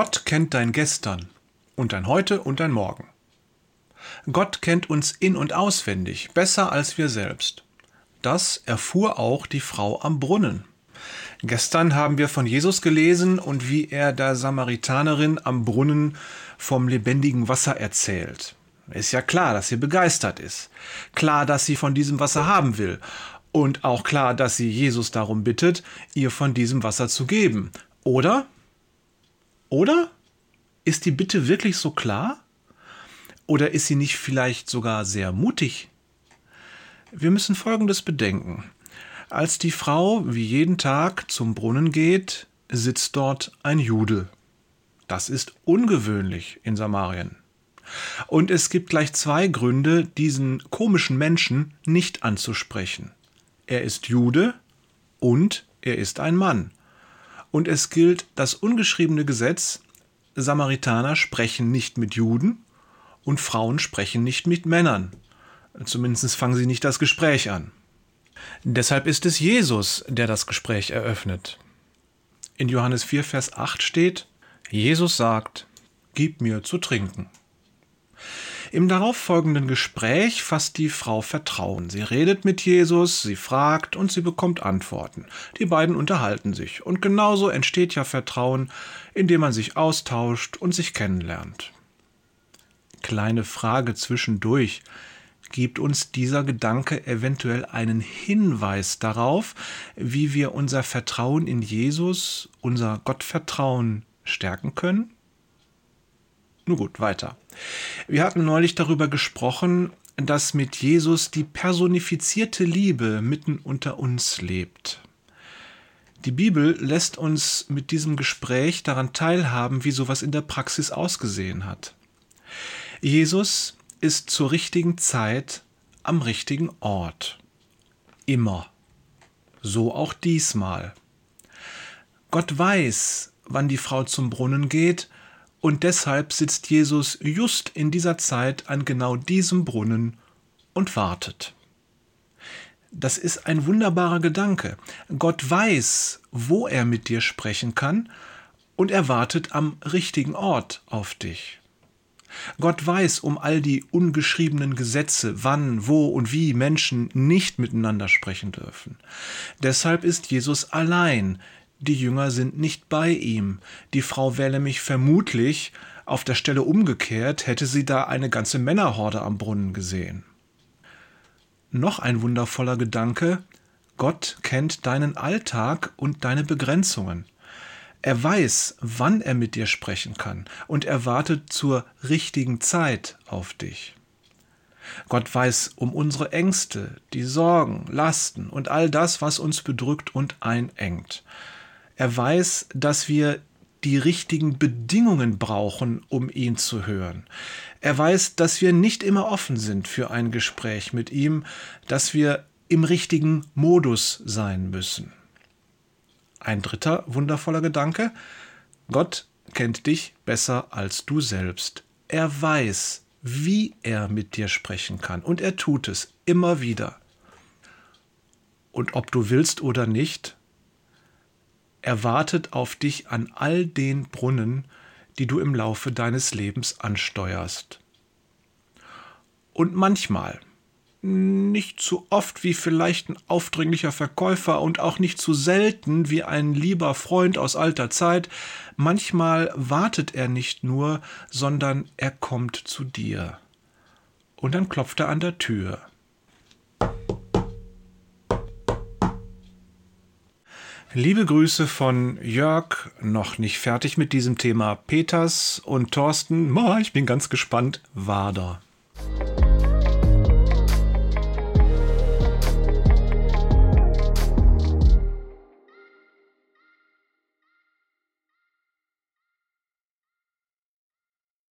Gott kennt dein Gestern und dein Heute und dein Morgen. Gott kennt uns in und auswendig, besser als wir selbst. Das erfuhr auch die Frau am Brunnen. Gestern haben wir von Jesus gelesen und wie er der Samaritanerin am Brunnen vom lebendigen Wasser erzählt. Ist ja klar, dass sie begeistert ist. Klar, dass sie von diesem Wasser haben will. Und auch klar, dass sie Jesus darum bittet, ihr von diesem Wasser zu geben. Oder? Oder? Ist die Bitte wirklich so klar? Oder ist sie nicht vielleicht sogar sehr mutig? Wir müssen Folgendes bedenken. Als die Frau wie jeden Tag zum Brunnen geht, sitzt dort ein Jude. Das ist ungewöhnlich in Samarien. Und es gibt gleich zwei Gründe, diesen komischen Menschen nicht anzusprechen. Er ist Jude und er ist ein Mann. Und es gilt das ungeschriebene Gesetz, Samaritaner sprechen nicht mit Juden und Frauen sprechen nicht mit Männern. Zumindest fangen sie nicht das Gespräch an. Deshalb ist es Jesus, der das Gespräch eröffnet. In Johannes 4, Vers 8 steht, Jesus sagt, Gib mir zu trinken. Im darauffolgenden Gespräch fasst die Frau Vertrauen. Sie redet mit Jesus, sie fragt und sie bekommt Antworten. Die beiden unterhalten sich. Und genauso entsteht ja Vertrauen, indem man sich austauscht und sich kennenlernt. Kleine Frage zwischendurch gibt uns dieser Gedanke eventuell einen Hinweis darauf, wie wir unser Vertrauen in Jesus, unser Gottvertrauen stärken können? Nun gut, weiter. Wir hatten neulich darüber gesprochen, dass mit Jesus die personifizierte Liebe mitten unter uns lebt. Die Bibel lässt uns mit diesem Gespräch daran teilhaben, wie sowas in der Praxis ausgesehen hat. Jesus ist zur richtigen Zeit am richtigen Ort. Immer. So auch diesmal. Gott weiß, wann die Frau zum Brunnen geht, und deshalb sitzt Jesus just in dieser Zeit an genau diesem Brunnen und wartet. Das ist ein wunderbarer Gedanke. Gott weiß, wo er mit dir sprechen kann, und er wartet am richtigen Ort auf dich. Gott weiß um all die ungeschriebenen Gesetze, wann, wo und wie Menschen nicht miteinander sprechen dürfen. Deshalb ist Jesus allein. Die Jünger sind nicht bei ihm. Die Frau wähle mich vermutlich auf der Stelle umgekehrt, hätte sie da eine ganze Männerhorde am Brunnen gesehen. Noch ein wundervoller Gedanke. Gott kennt deinen Alltag und deine Begrenzungen. Er weiß, wann er mit dir sprechen kann und er wartet zur richtigen Zeit auf dich. Gott weiß um unsere Ängste, die Sorgen, Lasten und all das, was uns bedrückt und einengt. Er weiß, dass wir die richtigen Bedingungen brauchen, um ihn zu hören. Er weiß, dass wir nicht immer offen sind für ein Gespräch mit ihm, dass wir im richtigen Modus sein müssen. Ein dritter wundervoller Gedanke. Gott kennt dich besser als du selbst. Er weiß, wie er mit dir sprechen kann. Und er tut es immer wieder. Und ob du willst oder nicht, er wartet auf dich an all den Brunnen, die du im Laufe deines Lebens ansteuerst. Und manchmal, nicht zu oft wie vielleicht ein aufdringlicher Verkäufer und auch nicht zu selten wie ein lieber Freund aus alter Zeit, manchmal wartet er nicht nur, sondern er kommt zu dir. Und dann klopft er an der Tür. Liebe Grüße von Jörg, noch nicht fertig mit diesem Thema Peters und Thorsten, ich bin ganz gespannt, Wader.